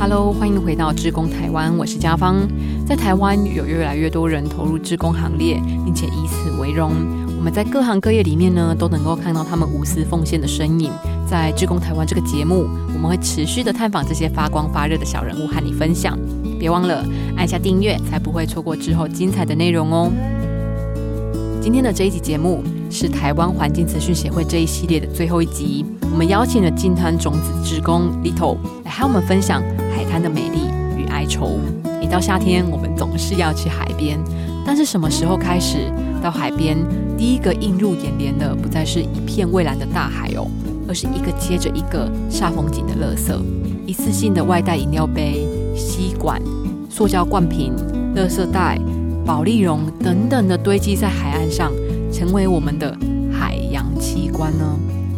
Hello，欢迎回到志工台湾，我是嘉芳。在台湾有越来越多人投入志工行列，并且以此为荣。我们在各行各业里面呢，都能够看到他们无私奉献的身影。在志工台湾这个节目，我们会持续的探访这些发光发热的小人物，和你分享。别忘了按下订阅，才不会错过之后精彩的内容哦。今天的这一集节目是台湾环境资讯协会这一系列的最后一集。我们邀请了金滩种子职工 Little 来和我们分享海滩的美丽与哀愁。一到夏天，我们总是要去海边，但是什么时候开始到海边，第一个映入眼帘的不再是一片蔚蓝的大海哦，而是一个接着一个煞风景的垃圾，一次性的外带饮料杯、吸管、塑胶罐瓶、垃圾袋。保利绒等等的堆积在海岸上，成为我们的海洋奇观呢。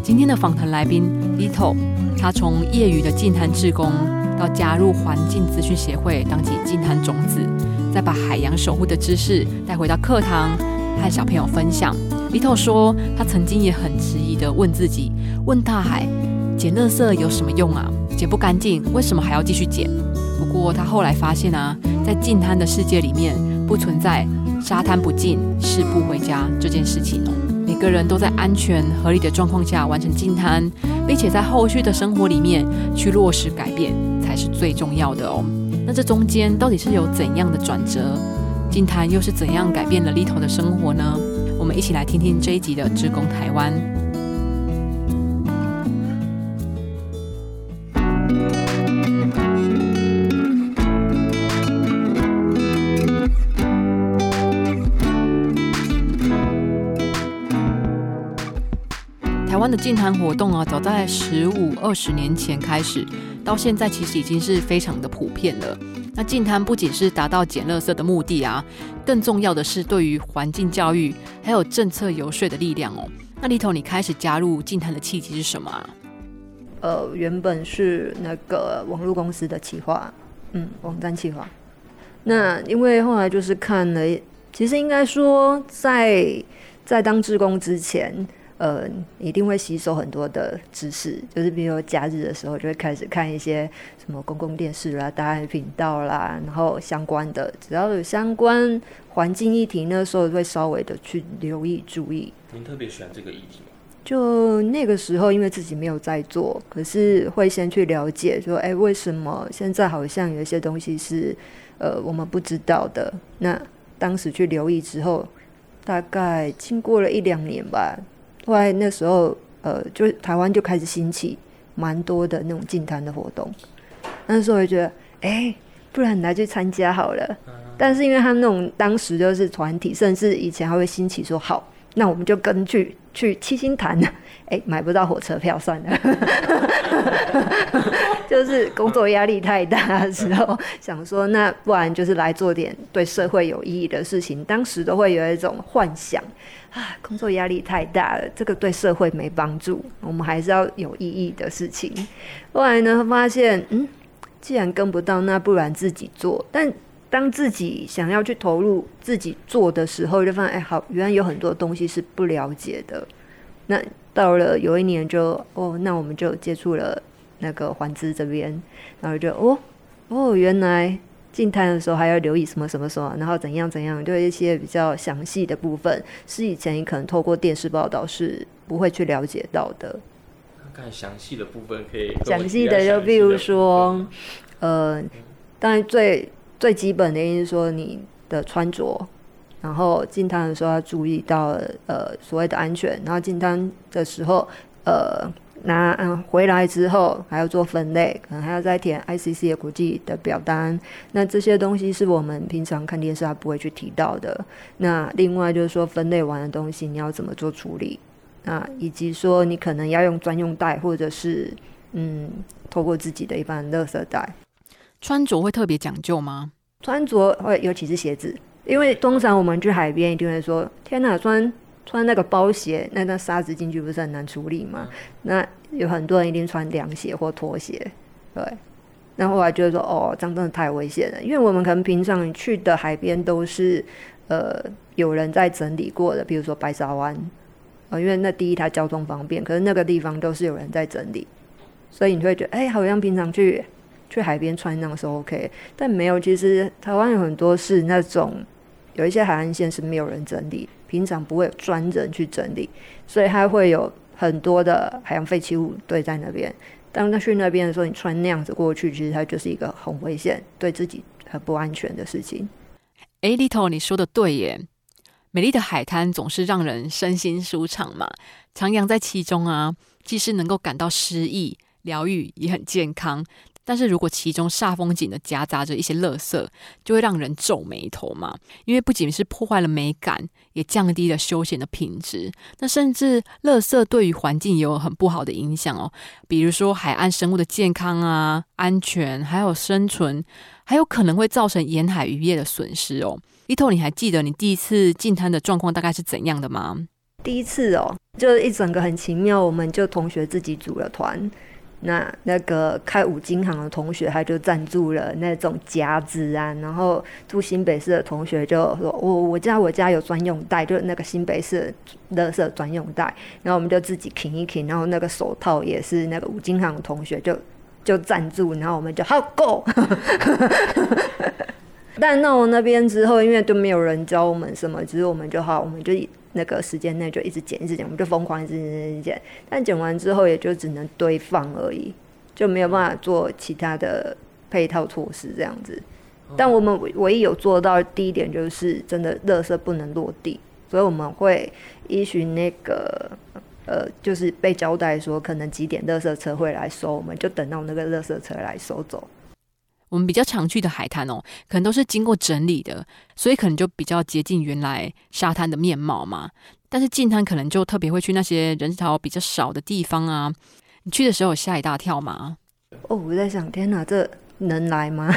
今天的访谈来宾 Little，他从业余的近滩志工，到加入环境资讯协会当起净滩种子，再把海洋守护的知识带回到课堂和小朋友分享。l i t 说，他曾经也很迟疑的问自己：问大海，捡垃圾有什么用啊？捡不干净，为什么还要继续捡？不过他后来发现啊，在净滩的世界里面。不存在沙滩不进，誓不回家这件事情。每个人都在安全合理的状况下完成净滩，并且在后续的生活里面去落实改变，才是最重要的哦。那这中间到底是有怎样的转折？进滩又是怎样改变了 Little 的生活呢？我们一起来听听这一集的《职工台湾》。台湾的净坛活动啊，早在十五二十年前开始，到现在其实已经是非常的普遍了。那净滩不仅是达到捡垃圾的目的啊，更重要的是对于环境教育还有政策游说的力量哦。那里头你开始加入净滩的契机是什么啊？呃，原本是那个网络公司的企划，嗯，网站企划。那因为后来就是看了，其实应该说在在当志工之前。呃，一定会吸收很多的知识，就是比如假日的时候，就会开始看一些什么公共电视啦、大爱频道啦，然后相关的，只要有相关环境议题，那时候会稍微的去留意、注意。您特别喜欢这个议题吗？就那个时候，因为自己没有在做，可是会先去了解，说，哎，为什么现在好像有一些东西是呃我们不知道的？那当时去留意之后，大概经过了一两年吧。后来那时候，呃，就台湾就开始兴起蛮多的那种净滩的活动。那时候我就觉得，哎，不然来去参加好了。但是因为他们那种当时就是团体，甚至以前还会兴起说，好，那我们就根据去七星潭。哎，买不到火车票算了。就是工作压力太大的时候，想说那不然就是来做点对社会有意义的事情。当时都会有一种幻想。啊，工作压力太大了，这个对社会没帮助。我们还是要有意义的事情。后来呢，发现，嗯，既然跟不到，那不然自己做。但当自己想要去投入自己做的时候，就发现，哎，好，原来有很多东西是不了解的。那到了有一年，就哦，那我们就接触了那个环资这边，然后就哦哦，原来。进摊的时候还要留意什么什么什么，然后怎样怎样，就一些比较详细的部分，是以前你可能透过电视报道是不会去了解到的。看详细的部分可以。详细的就比如说，呃，当然最最基本的，就是说你的穿着，然后进滩的时候要注意到呃所谓的安全，然后进滩的时候呃。拿嗯，回来之后还要做分类，可能还要再填 ICC 的国际的表单。那这些东西是我们平常看电视还不会去提到的。那另外就是说，分类完的东西你要怎么做处理？那以及说你可能要用专用袋，或者是嗯，透过自己的一般垃圾袋。穿着会特别讲究吗？穿着会，尤其是鞋子，因为通常我们去海边一定会说：天哪，穿。穿那个包鞋，那那沙子进去不是很难处理吗？那有很多人一定穿凉鞋或拖鞋，对。那后来就是说，哦，这样真的太危险了，因为我们可能平常去的海边都是呃有人在整理过的，比如说白沙湾，呃，因为那第一它交通方便，可是那个地方都是有人在整理，所以你会觉得，哎，好像平常去去海边穿那样是 OK，但没有。其实台湾有很多是那种有一些海岸线是没有人整理，平常不会有专人去整理，所以它会有很多的海洋废弃物堆在那边。当他去那边的时候，你穿那样子过去，其实它就是一个很危险、对自己很不安全的事情。哎，Little，你说的对耶。美丽的海滩总是让人身心舒畅嘛，徜徉在其中啊，既是能够感到诗意、疗愈，也很健康。但是如果其中煞风景的夹杂着一些垃圾，就会让人皱眉头嘛。因为不仅是破坏了美感，也降低了休闲的品质。那甚至垃圾对于环境也有很不好的影响哦。比如说海岸生物的健康啊、安全，还有生存，还有可能会造成沿海渔业的损失哦。一头，你还记得你第一次进滩的状况大概是怎样的吗？第一次哦，就一整个很奇妙，我们就同学自己组了团。那那个开五金行的同学，他就赞助了那种夹子啊，然后住新北市的同学就说：“我我家我家有专用袋，就是那个新北市乐色专用袋。”然后我们就自己啃一啃，然后那个手套也是那个五金行的同学就就赞助，然后我们就好够。但到我那边之后，因为都没有人教我们什么，只是我们就好，我们就。那个时间内就一直剪，一直剪，我们就疯狂一直剪，一直剪。但剪完之后，也就只能堆放而已，就没有办法做其他的配套措施这样子。但我们唯一有做到第一点，就是真的垃圾不能落地，所以我们会依循那个呃，就是被交代说可能几点垃圾车会来收，我们就等到那个垃圾车来收走。我们比较常去的海滩哦，可能都是经过整理的，所以可能就比较接近原来沙滩的面貌嘛。但是近滩可能就特别会去那些人潮比较少的地方啊。你去的时候吓一大跳吗？哦，我在想，天哪，这能来吗？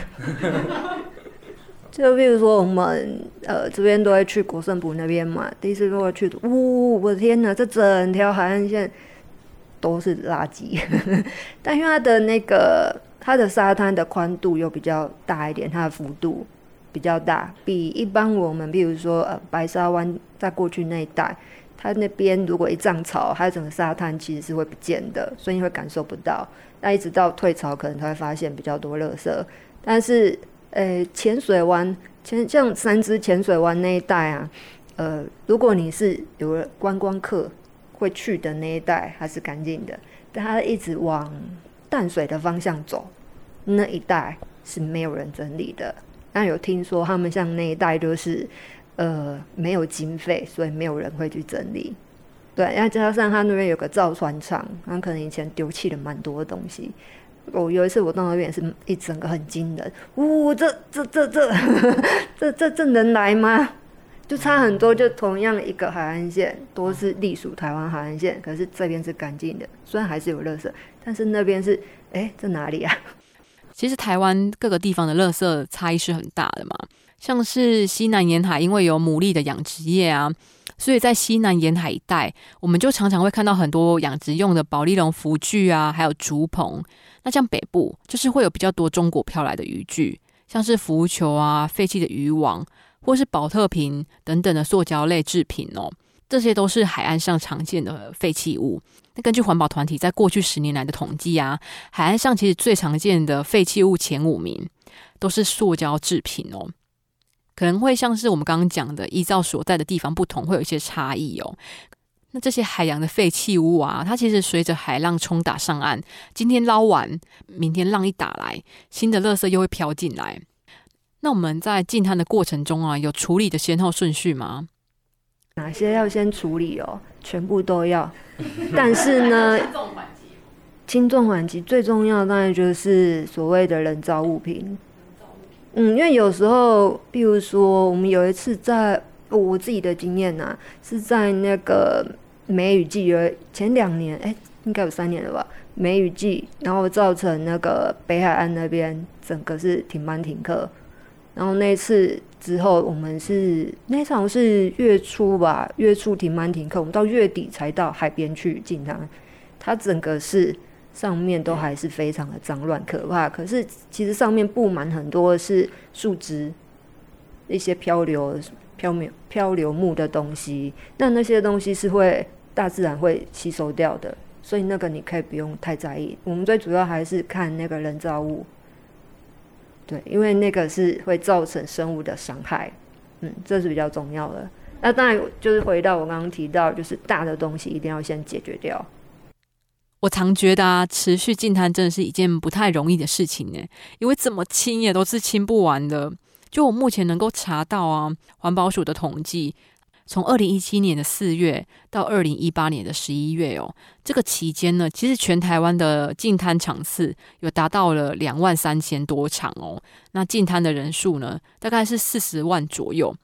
就比如说我们呃这边都会去国胜埔那边嘛，第一次都会去，呜，我的天哪，这整条海岸线都是垃圾。但因为它的那个。它的沙滩的宽度又比较大一点，它的幅度比较大，比一般我们，比如说呃白沙湾在过去那一带，它那边如果一涨潮，它整个沙滩其实是会不见的，所以你会感受不到。那一直到退潮，可能才会发现比较多垃圾。但是呃浅水湾，前像三支浅水湾那一带啊，呃如果你是有观光客会去的那一带，还是干净的，但它一直往。淡水的方向走，那一带是没有人整理的。那有听说他们像那一带就是，呃，没有经费，所以没有人会去整理。对，然后加上他那边有个造船厂，他可能以前丢弃了蛮多东西。我有一次我到那边是一整个很惊人，呜，这这这这 这这这能来吗？就差很多，就同样一个海岸线，都是隶属台湾海岸线，可是这边是干净的，虽然还是有垃圾。但是那边是，哎，在哪里啊？其实台湾各个地方的垃圾差异是很大的嘛。像是西南沿海，因为有牡蛎的养殖业啊，所以在西南沿海一带，我们就常常会看到很多养殖用的保利龙浮具啊，还有竹棚。那像北部，就是会有比较多中国飘来的渔具，像是浮球啊、废弃的渔网，或是保特瓶等等的塑胶类制品哦。这些都是海岸上常见的废弃物。那根据环保团体在过去十年来的统计啊，海岸上其实最常见的废弃物前五名都是塑胶制品哦。可能会像是我们刚刚讲的，依照所在的地方不同，会有一些差异哦。那这些海洋的废弃物啊，它其实随着海浪冲打上岸，今天捞完，明天浪一打来，新的垃圾又会飘进来。那我们在进滩的过程中啊，有处理的先后顺序吗？哪些要先处理哦？全部都要，但是呢，轻重缓急最重要当然就是所谓的人造物品。嗯，因为有时候，比如说我们有一次在我自己的经验呐，是在那个梅雨季，有前两年，哎，应该有三年了吧？梅雨季，然后造成那个北海岸那边整个是停班停课。然后那次之后，我们是那场是月初吧，月初停班停课，我们到月底才到海边去进滩。它整个是上面都还是非常的脏乱可怕，可是其实上面布满很多是树枝，一些漂流、漂流、漂流木的东西。那那些东西是会大自然会吸收掉的，所以那个你可以不用太在意。我们最主要还是看那个人造物。对，因为那个是会造成生物的伤害，嗯，这是比较重要的。那当然就是回到我刚刚提到，就是大的东西一定要先解决掉。我常觉得啊，持续净滩真的是一件不太容易的事情呢，因为怎么清也都是清不完的。就我目前能够查到啊，环保署的统计，从二零一七年的四月到二零一八年的十一月哦，这个期间呢，其实全台湾的净滩场次有达到了两万三千多场哦。那净滩的人数呢，大概是四十万左右。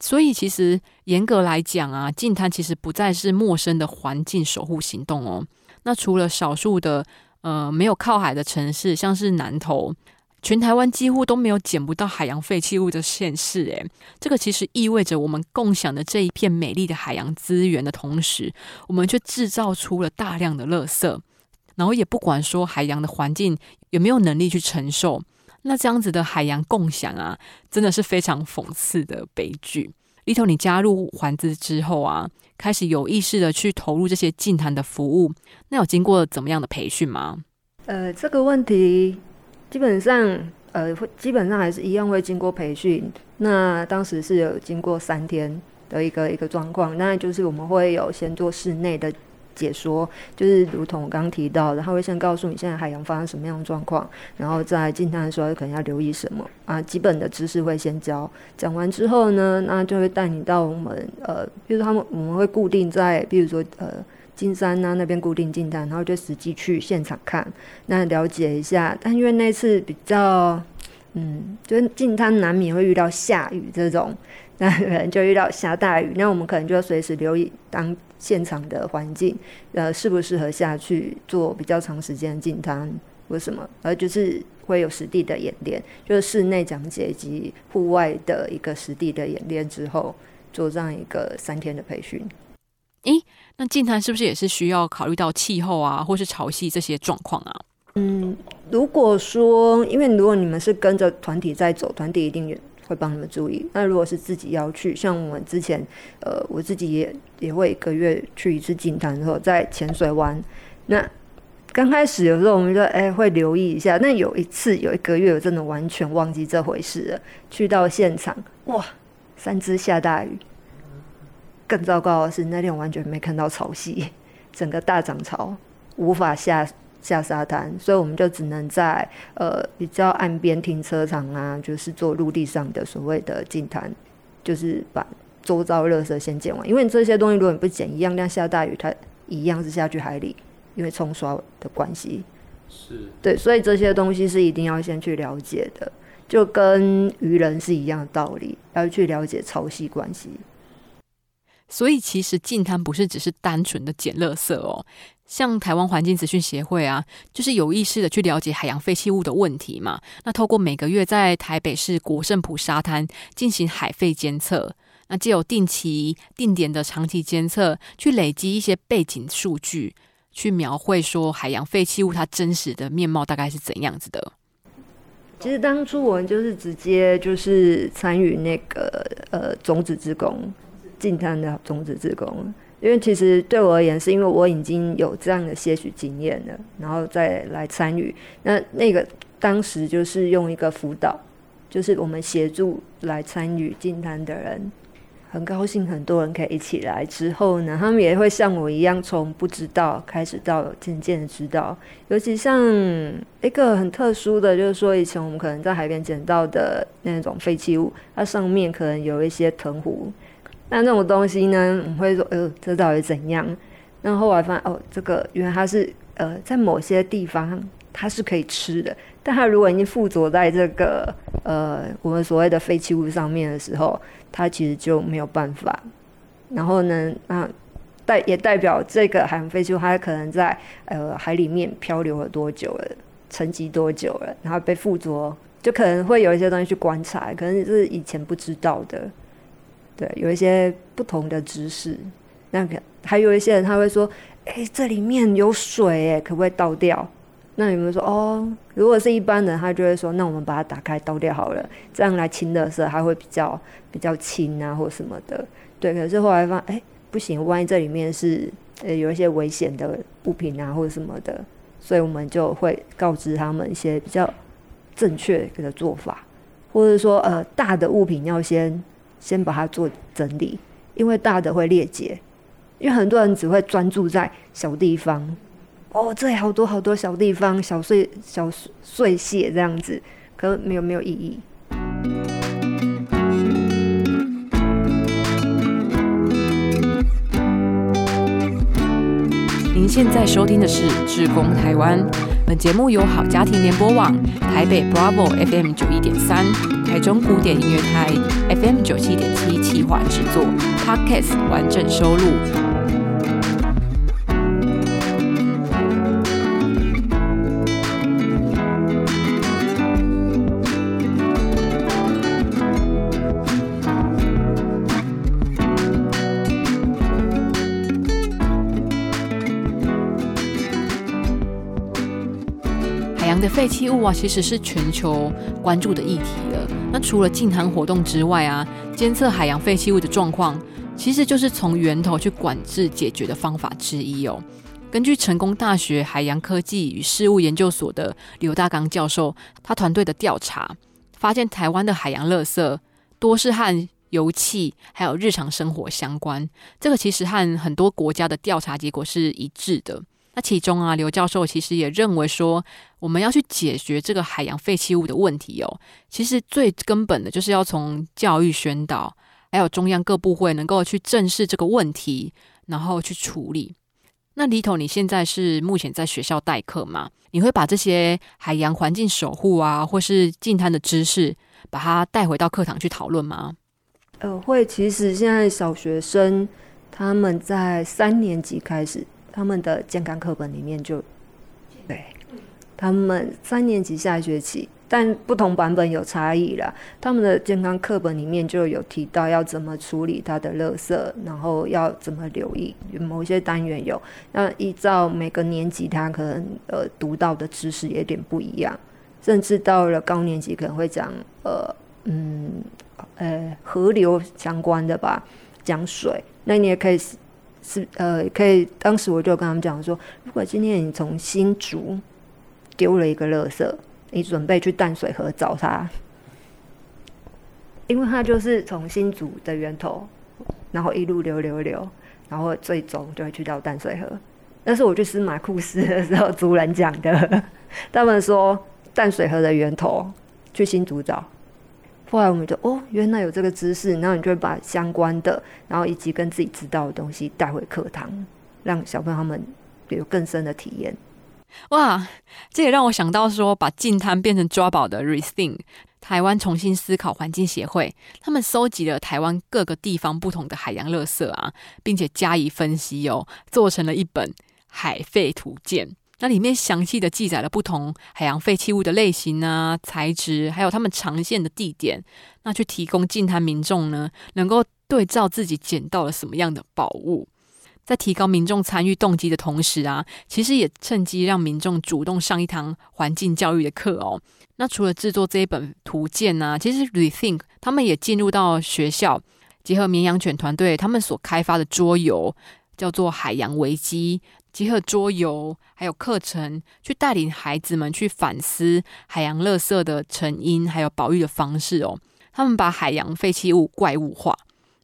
所以其实严格来讲啊，净滩其实不再是陌生的环境守护行动哦。那除了少数的呃没有靠海的城市，像是南投，全台湾几乎都没有捡不到海洋废弃物的县市。诶，这个其实意味着我们共享的这一片美丽的海洋资源的同时，我们却制造出了大量的垃圾，然后也不管说海洋的环境有没有能力去承受。那这样子的海洋共享啊，真的是非常讽刺的悲剧。里头，你加入环资之后啊，开始有意识的去投入这些净滩的服务，那有经过怎么样的培训吗？呃，这个问题基本上，呃，会基本上还是一样会经过培训。那当时是有经过三天的一个一个状况，那就是我们会有先做室内的。解说就是如同我刚提到的，他会先告诉你现在海洋发生什么样的状况，然后在进滩的时候可能要留意什么啊，基本的知识会先教。讲完之后呢，那就会带你到我们呃，比如说他们我们会固定在，比如说呃金山呐那边固定进滩，然后就实际去现场看，那了解一下。但因为那次比较嗯，就是进滩难免会遇到下雨这种，那可能就遇到下大雨，那我们可能就要随时留意当。现场的环境，呃，适不适合下去做比较长时间的进滩或什么？而就是会有实地的演练，就是室内讲解以及户外的一个实地的演练之后，做这样一个三天的培训。诶，那近滩是不是也是需要考虑到气候啊，或是潮汐这些状况啊？嗯，如果说，因为如果你们是跟着团体在走，团体一定会帮你们注意。那如果是自己要去，像我们之前，呃，我自己也也会一个月去一次金滩，然后在浅水湾。那刚开始有时候我们就哎会留意一下。那有一次有一个月，我真的完全忘记这回事了。去到现场，哇，三只下大雨。更糟糕的是那天我完全没看到潮汐，整个大涨潮无法下。下沙滩，所以我们就只能在呃比较岸边停车场啊，就是做陆地上的所谓的净滩，就是把周遭垃圾先捡完。因为这些东西如果你不捡，一样，那下大雨它一样是下去海里，因为冲刷的关系。是。对，所以这些东西是一定要先去了解的，就跟渔人是一样的道理，要去了解潮汐关系。所以其实净滩不是只是单纯的捡垃圾哦。像台湾环境资讯协会啊，就是有意识的去了解海洋废弃物的问题嘛。那透过每个月在台北市国圣埔沙滩进行海废监测，那既有定期定点的长期监测，去累积一些背景数据，去描绘说海洋废弃物它真实的面貌大概是怎样子的。其实当初我们就是直接就是参与那个呃种子之工，进滩的种子职工。因为其实对我而言，是因为我已经有这样的些许经验了，然后再来参与。那那个当时就是用一个辅导，就是我们协助来参与进滩的人，很高兴很多人可以一起来。之后呢，他们也会像我一样，从不知道开始到渐渐的知道。尤其像一个很特殊的，就是说以前我们可能在海边捡到的那种废弃物，它上面可能有一些藤壶。那那种东西呢？我会说，呃，这到底怎样？那后来发现，哦，这个原来它是，呃，在某些地方它是可以吃的，但它如果已经附着在这个，呃，我们所谓的废弃物上面的时候，它其实就没有办法。然后呢，那代也代表这个海洋废弃物，它可能在呃海里面漂流了多久了，沉积多久了，然后被附着，就可能会有一些东西去观察，可能是以前不知道的。对，有一些不同的知识，那个还有一些人他会说：“哎，这里面有水，哎，可不可以倒掉？”那有没有说：“哦，如果是一般人，他就会说，那我们把它打开倒掉好了，这样来清的时候，还会比较比较轻啊，或什么的。”对，可是后来发现，哎，不行，万一这里面是呃有一些危险的物品啊，或者什么的，所以我们就会告知他们一些比较正确的做法，或者说呃大的物品要先先把它做整理，因为大的会裂解，因为很多人只会专注在小地方，哦，这里好多好多小地方，小碎小碎屑这样子，可没有没有意义。您现在收听的是《志工台湾》，本节目由好家庭联播网、台北 Bravo FM 九一点三、台中古典音乐台 FM 九七点七企划制作，Podcast 完整收录。废弃物啊，其实是全球关注的议题了。那除了禁滩活动之外啊，监测海洋废弃物的状况，其实就是从源头去管制解决的方法之一哦。根据成功大学海洋科技与事务研究所的刘大刚教授，他团队的调查发现，台湾的海洋垃圾多是和油气还有日常生活相关。这个其实和很多国家的调查结果是一致的。那其中啊，刘教授其实也认为说，我们要去解决这个海洋废弃物的问题哦，其实最根本的就是要从教育宣导，还有中央各部会能够去正视这个问题，然后去处理。那李头，你现在是目前在学校代课吗？你会把这些海洋环境守护啊，或是净滩的知识，把它带回到课堂去讨论吗？呃，会。其实现在小学生他们在三年级开始。他们的健康课本里面就，对，他们三年级下学期，但不同版本有差异啦。他们的健康课本里面就有提到要怎么处理它的垃圾，然后要怎么留意。某些单元有，那依照每个年级，他可能呃读到的知识有点不一样，甚至到了高年级可能会讲呃嗯呃河流相关的吧，讲水。那你也可以。是呃，可以。当时我就跟他们讲说，如果今天你从新竹丢了一个垃圾，你准备去淡水河找他，因为他就是从新竹的源头，然后一路流流流，然后最终就会去到淡水河。那是我去司马库斯的时候，族人讲的。他们说淡水河的源头去新竹找。后来我们就哦，原来有这个知识，然后你就会把相关的，然后以及跟自己知道的东西带回课堂，让小朋友他们有更深的体验。哇，这也让我想到说，把净滩变成抓宝的 Rethink 台湾重新思考环境协会，他们收集了台湾各个地方不同的海洋垃圾啊，并且加以分析哦，做成了一本海废图鉴。那里面详细的记载了不同海洋废弃物的类型啊、材质，还有它们常见的地点，那去提供近滩民众呢，能够对照自己捡到了什么样的宝物，在提高民众参与动机的同时啊，其实也趁机让民众主动上一堂环境教育的课哦。那除了制作这一本图鉴呢，其实 Rethink 他们也进入到学校，结合绵羊犬团队他们所开发的桌游，叫做《海洋危机》。结合桌游还有课程，去带领孩子们去反思海洋垃圾的成因，还有保育的方式哦。他们把海洋废弃物怪物化，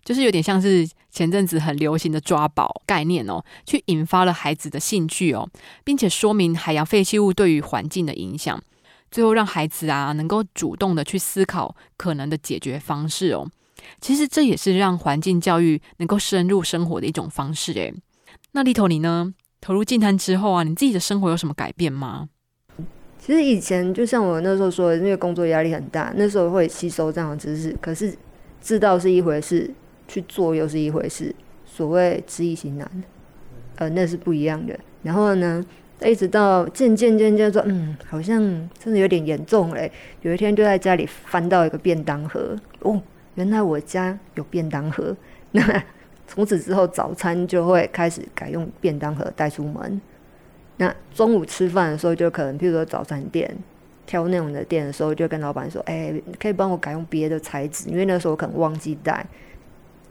就是有点像是前阵子很流行的抓宝概念哦，去引发了孩子的兴趣哦，并且说明海洋废弃物对于环境的影响，最后让孩子啊能够主动的去思考可能的解决方式哦。其实这也是让环境教育能够深入生活的一种方式诶。那里头你呢？投入净滩之后啊，你自己的生活有什么改变吗？其实以前就像我那时候说的，因为工作压力很大，那时候会吸收这样的知识。可是知道是一回事，去做又是一回事。所谓知易行难，呃，那是不一样的。然后呢，一直到渐渐渐渐说，嗯，好像真的有点严重嘞。有一天就在家里翻到一个便当盒，哦，原来我家有便当盒。那从此之后，早餐就会开始改用便当盒带出门。那中午吃饭的时候，就可能，譬如说早餐店挑那种的店的时候，就跟老板说：“哎，可以帮我改用别的材质，因为那时候我可能忘记带。”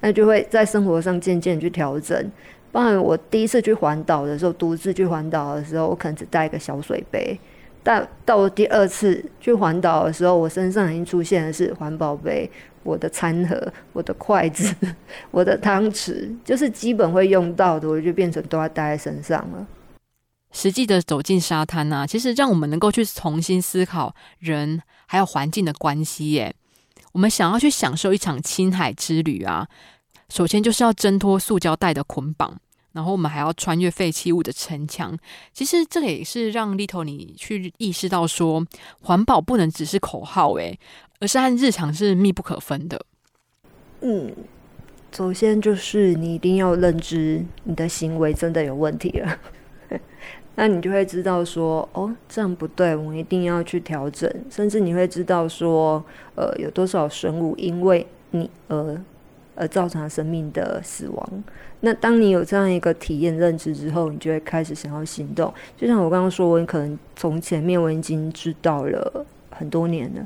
那就会在生活上渐渐去调整。包含我第一次去环岛的时候，独自去环岛的时候，我可能只带一个小水杯，但到到第二次去环岛的时候，我身上已经出现的是环保杯、我的餐盒、我的筷子、我的汤匙，就是基本会用到的，我就变成都要带在身上了。实际的走进沙滩啊，其实让我们能够去重新思考人还有环境的关系。耶，我们想要去享受一场青海之旅啊，首先就是要挣脱塑胶袋的捆绑。然后我们还要穿越废弃物的城墙，其实这也是让 Little 你去意识到说，环保不能只是口号，诶，而是和日常是密不可分的。嗯，首先就是你一定要认知你的行为真的有问题了，那你就会知道说，哦，这样不对，我们一定要去调整，甚至你会知道说，呃，有多少生物因为你而。而造成生命的死亡。那当你有这样一个体验认知之后，你就会开始想要行动。就像我刚刚说，我可能从前面我已经知道了很多年了。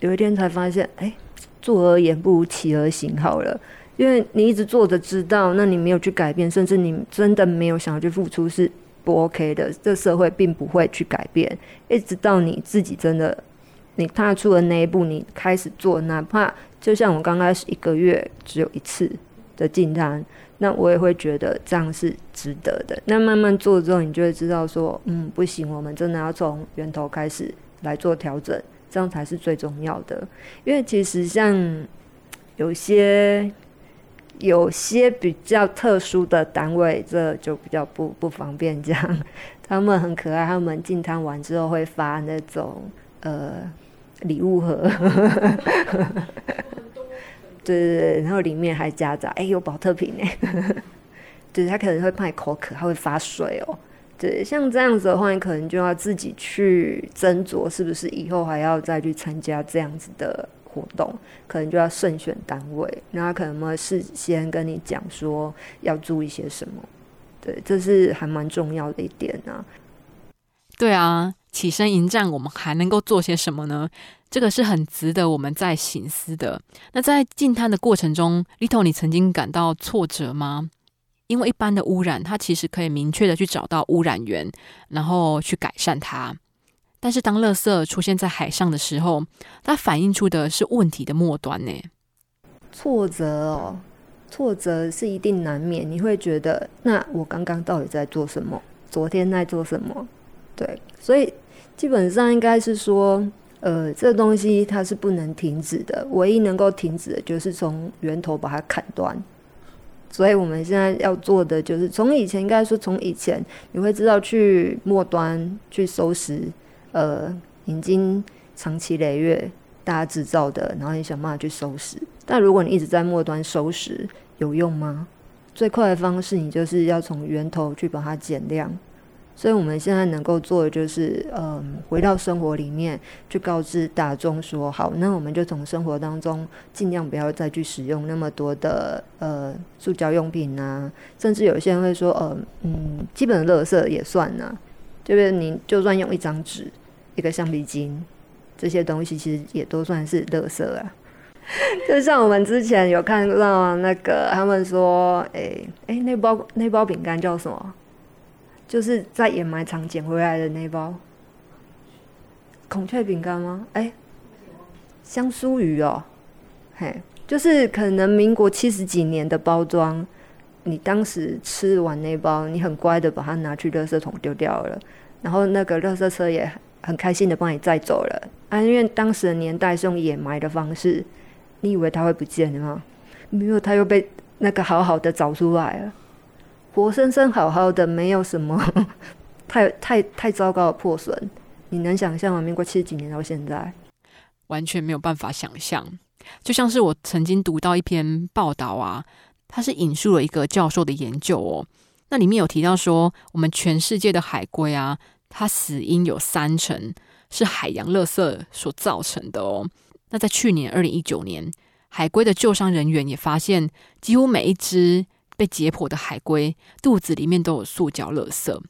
有一天才发现，哎，坐而言不如起而行好了。因为你一直坐着知道，那你没有去改变，甚至你真的没有想要去付出，是不 OK 的。这社会并不会去改变，一直到你自己真的你踏出了那一步，你开始做，哪怕。就像我刚开始一个月只有一次的进单，那我也会觉得这样是值得的。那慢慢做之后，你就会知道说，嗯，不行，我们真的要从源头开始来做调整，这样才是最重要的。因为其实像有些有些比较特殊的单位，这就比较不不方便讲。他们很可爱，他们进摊完之后会发那种呃礼物盒。对对对，然后里面还夹杂，哎，有保特瓶呢。对，他可能会怕你口渴，他会发水哦。对，像这样子的话，你可能就要自己去斟酌，是不是以后还要再去参加这样子的活动，可能就要慎选单位，那他可能会事先跟你讲说要注意些什么。对，这是还蛮重要的一点啊。对啊，起身迎战，我们还能够做些什么呢？这个是很值得我们在醒思的。那在进滩的过程中，Little，你曾经感到挫折吗？因为一般的污染，它其实可以明确的去找到污染源，然后去改善它。但是当垃圾出现在海上的时候，它反映出的是问题的末端呢？挫折哦，挫折是一定难免。你会觉得，那我刚刚到底在做什么？昨天在做什么？对，所以基本上应该是说。呃，这东西它是不能停止的，唯一能够停止的就是从源头把它砍断。所以我们现在要做的就是，从以前应该说从以前，你会知道去末端去收拾，呃，已经长期累月大家制造的，然后你想办法去收拾。但如果你一直在末端收拾，有用吗？最快的方式，你就是要从源头去把它减量。所以我们现在能够做的就是，嗯，回到生活里面去告知大众说，好，那我们就从生活当中尽量不要再去使用那么多的呃塑胶用品啊，甚至有些人会说，呃，嗯，基本的垃圾也算呢，就是你就算用一张纸、一个橡皮筋这些东西，其实也都算是垃圾啊。就像我们之前有看到那个，他们说，哎哎，那包那包饼干叫什么？就是在掩埋场捡回来的那包孔雀饼干吗？哎，香酥鱼哦，嘿，就是可能民国七十几年的包装，你当时吃完那包，你很乖的把它拿去垃圾桶丢掉了，然后那个垃圾车也很开心的帮你载走了啊，因为当时的年代是用掩埋的方式，你以为它会不见吗？没有，它又被那个好好的找出来了。活生生好好的，没有什么 太太太糟糕的破损，你能想象吗？民国七十几年到现在，完全没有办法想象。就像是我曾经读到一篇报道啊，它是引述了一个教授的研究哦，那里面有提到说，我们全世界的海龟啊，它死因有三成是海洋垃圾所造成的哦。那在去年二零一九年，海龟的救伤人员也发现，几乎每一只。被解剖的海龟肚子里面都有塑胶垃圾。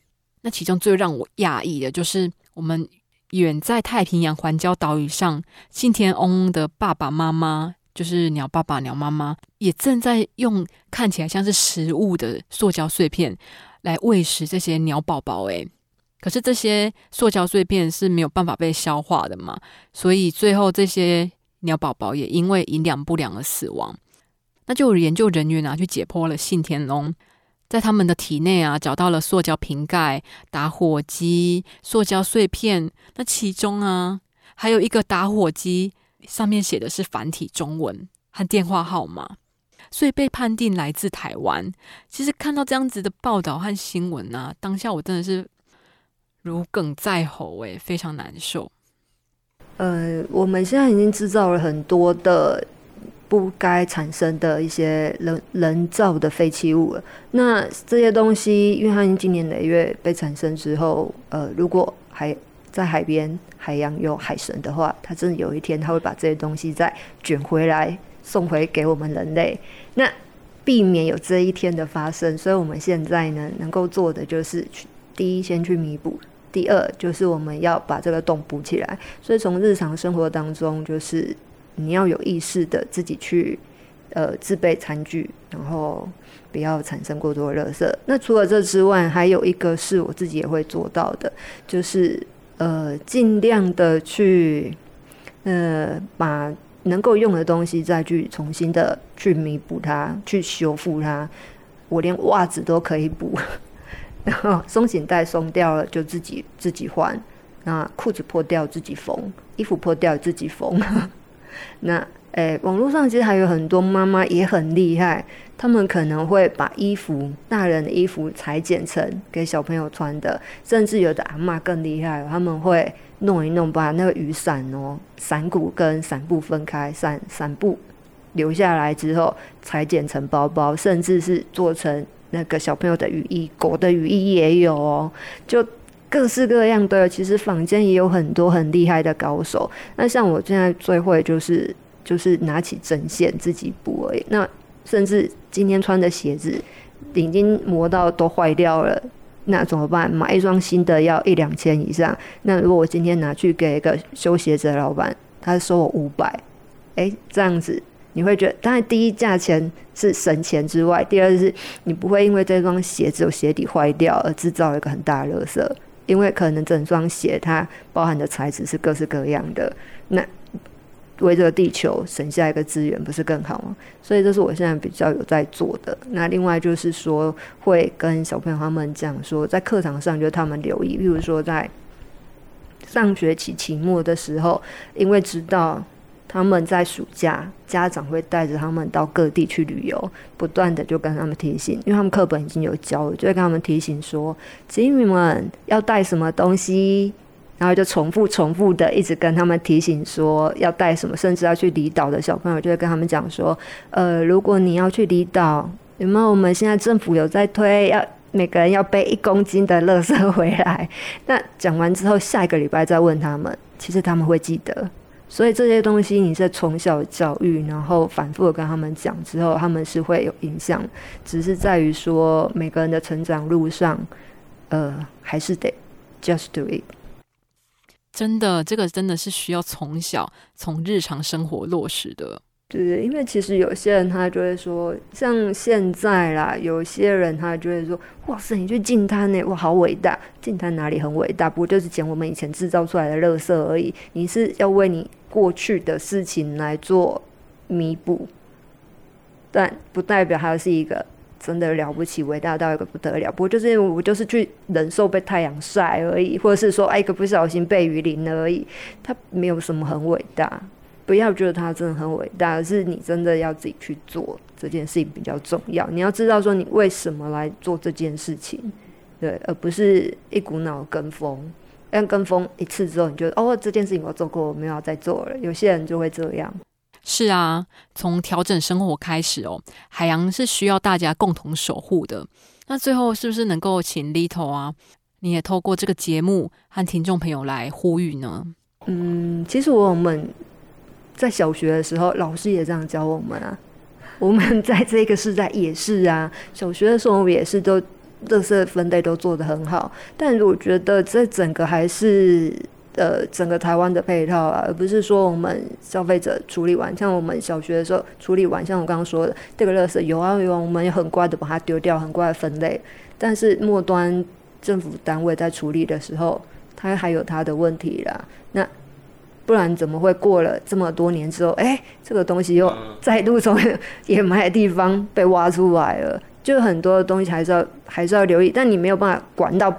那其中最让我讶异的就是，我们远在太平洋环礁岛屿上，信天翁的爸爸妈妈，就是鸟爸爸、鸟妈妈，也正在用看起来像是食物的塑胶碎片来喂食这些鸟宝宝。诶，可是这些塑胶碎片是没有办法被消化的嘛，所以最后这些鸟宝宝也因为营养不良而死亡。那就有研究人员啊去解剖了信天龙，在他们的体内啊找到了塑胶瓶盖、打火机、塑胶碎片，那其中啊还有一个打火机上面写的是繁体中文和电话号码，所以被判定来自台湾。其实看到这样子的报道和新闻啊，当下我真的是。如鲠在喉，哎，非常难受。呃，我们现在已经制造了很多的不该产生的一些人人造的废弃物了。那这些东西，因为它已经年累月被产生之后，呃，如果还在海边、海洋有海神的话，它真的有一天，他会把这些东西再卷回来，送回给我们人类。那避免有这一天的发生，所以我们现在呢，能够做的就是去第一，先去弥补。第二就是我们要把这个洞补起来，所以从日常生活当中，就是你要有意识的自己去呃自备餐具，然后不要产生过多的垃圾。那除了这之外，还有一个是我自己也会做到的，就是呃尽量的去呃把能够用的东西再去重新的去弥补它，去修复它。我连袜子都可以补。然后松紧带松掉了就自己自己换，那裤子破掉自己缝，衣服破掉自己缝。那诶，网络上其实还有很多妈妈也很厉害，他们可能会把衣服大人的衣服裁剪成给小朋友穿的，甚至有的阿妈更厉害，他们会弄一弄，把那个雨伞哦，伞骨跟伞布分开，伞伞布留下来之后裁剪成包包，甚至是做成。那个小朋友的雨衣，狗的雨衣也有哦，就各式各样的。其实坊间也有很多很厉害的高手。那像我现在最会就是就是拿起针线自己补而已。那甚至今天穿的鞋子已经磨到都坏掉了，那怎么办？买一双新的要一两千以上。那如果我今天拿去给一个修鞋子的老板，他收我五百，哎，这样子。你会觉得，当然第一价钱是省钱之外，第二就是你不会因为这双鞋子有鞋底坏掉而制造一个很大的垃圾，因为可能整双鞋它包含的材质是各式各样的，那为这个地球省下一个资源不是更好吗？所以这是我现在比较有在做的。那另外就是说，会跟小朋友他们讲说，在课堂上就他们留意，譬如说在上学期期末的时候，因为知道。他们在暑假，家长会带着他们到各地去旅游，不断的就跟他们提醒，因为他们课本已经有教了，就会跟他们提醒说，子女们要带什么东西，然后就重复重复的一直跟他们提醒说要带什么，甚至要去离岛的小朋友就会跟他们讲说，呃，如果你要去离岛，有没有我们现在政府有在推，要每个人要背一公斤的垃圾回来？那讲完之后，下一个礼拜再问他们，其实他们会记得。所以这些东西你是从小教育，然后反复的跟他们讲之后，他们是会有影响。只是在于说每个人的成长路上，呃，还是得 just do it。真的，这个真的是需要从小从日常生活落实的。对对，因为其实有些人他就会说，像现在啦，有些人他就会说，哇塞，你去净滩呢，哇，好伟大！净滩哪里很伟大？不过就是捡我们以前制造出来的垃圾而已。你是要为你过去的事情来做弥补，但不代表他是一个真的了不起、伟大到一个不得了。不过就是因为我就是去忍受被太阳晒而已，或者是说，哎，一个不小心被雨淋了而已，他没有什么很伟大。不要觉得他真的很伟大，而是你真的要自己去做这件事情比较重要。你要知道说你为什么来做这件事情，对，而不是一股脑跟风。但跟风一次之后，你觉得哦，这件事情我做过，我没有再做了。有些人就会这样。是啊，从调整生活开始哦，海洋是需要大家共同守护的。那最后是不是能够请 Little 啊，你也透过这个节目和听众朋友来呼吁呢？嗯，其实我们。在小学的时候，老师也这样教我们啊。我们在这个时代也是啊。小学的时候，我们也是都垃圾分类都做得很好。但我觉得这整个还是呃整个台湾的配套啊，而不是说我们消费者处理完，像我们小学的时候处理完，像我刚刚说的这个垃圾有啊有啊，我们也很乖的把它丢掉，很乖的分类。但是末端政府单位在处理的时候，它还有它的问题啦。那不然怎么会过了这么多年之后，哎，这个东西又再度从 掩埋的地方被挖出来了？就很多的东西还是要还是要留意，但你没有办法管到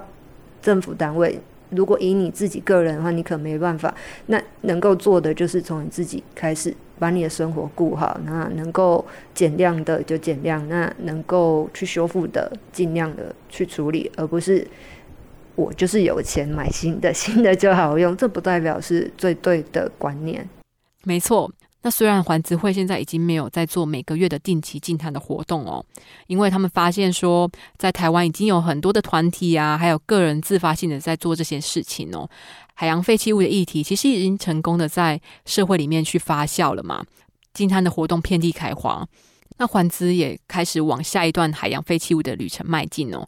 政府单位。如果以你自己个人的话，你可没办法。那能够做的就是从你自己开始，把你的生活顾好。那能够减量的就减量，那能够去修复的尽量的去处理，而不是我就是有钱买新的，新的就好用。这不代表是最对的观念。没错。那虽然环资会现在已经没有在做每个月的定期净滩的活动哦，因为他们发现说，在台湾已经有很多的团体啊，还有个人自发性的在做这些事情哦。海洋废弃物的议题其实已经成功的在社会里面去发酵了嘛，净滩的活动遍地开花。那环资也开始往下一段海洋废弃物的旅程迈进哦。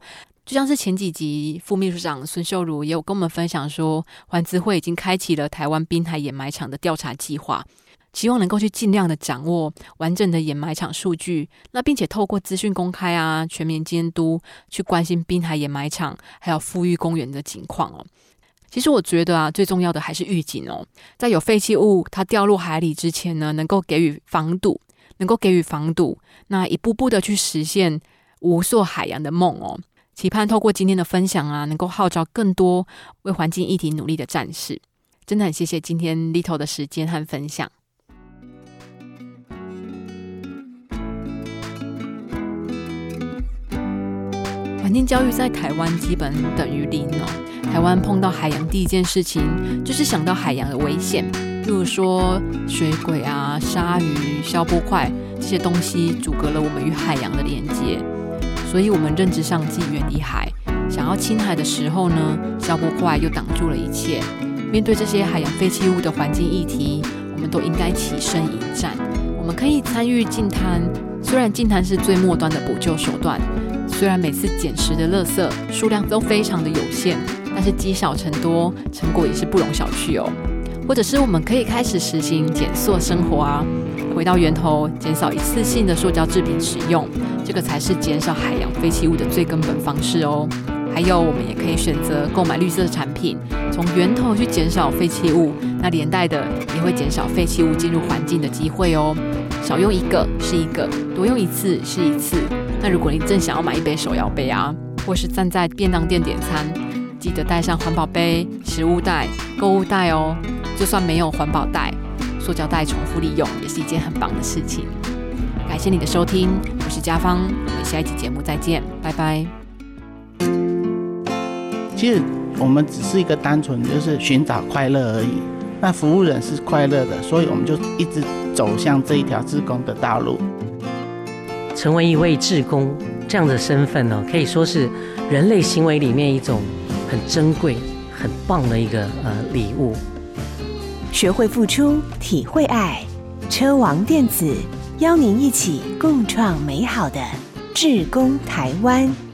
就像是前几集副秘书长孙秀如也有跟我们分享说，环资会已经开启了台湾滨海掩埋场的调查计划。希望能够去尽量的掌握完整的掩埋场数据，那并且透过资讯公开啊、全面监督，去关心滨海掩埋场还有富裕公园的情况哦。其实我觉得啊，最重要的还是预警哦，在有废弃物它掉入海里之前呢，能够给予防堵，能够给予防堵，那一步步的去实现无塑海洋的梦哦。期盼透过今天的分享啊，能够号召更多为环境议题努力的战士。真的很谢谢今天 Little 的时间和分享。环境教育在台湾基本等于零哦。台湾碰到海洋第一件事情就是想到海洋的危险，例如说水鬼啊、鲨鱼、消波块这些东西阻隔了我们与海洋的连接，所以我们认知上既远离海，想要亲海的时候呢，消波块又挡住了一切。面对这些海洋废弃物的环境议题，我们都应该起身迎战。我们可以参与净滩，虽然净滩是最末端的补救手段。虽然每次捡拾的垃圾数量都非常的有限，但是积少成多，成果也是不容小觑哦。或者是我们可以开始实行减塑生活啊，回到源头，减少一次性的塑胶制品使用，这个才是减少海洋废弃物的最根本方式哦。还有，我们也可以选择购买绿色的产品，从源头去减少废弃物，那连带的也会减少废弃物进入环境的机会哦。少用一个是一个，多用一次是一次。那如果你正想要买一杯手摇杯啊，或是站在便当店点餐，记得带上环保杯、食物袋、购物袋哦。就算没有环保袋，塑胶袋重复利用也是一件很棒的事情。感谢你的收听，我是嘉芳，我们下一期节目再见，拜拜。其实我们只是一个单纯就是寻找快乐而已。那服务人是快乐的，所以我们就一直走向这一条志工的道路。成为一位志工这样的身份呢，可以说是人类行为里面一种很珍贵、很棒的一个呃礼物。学会付出，体会爱，车王电子邀您一起共创美好的志工台湾。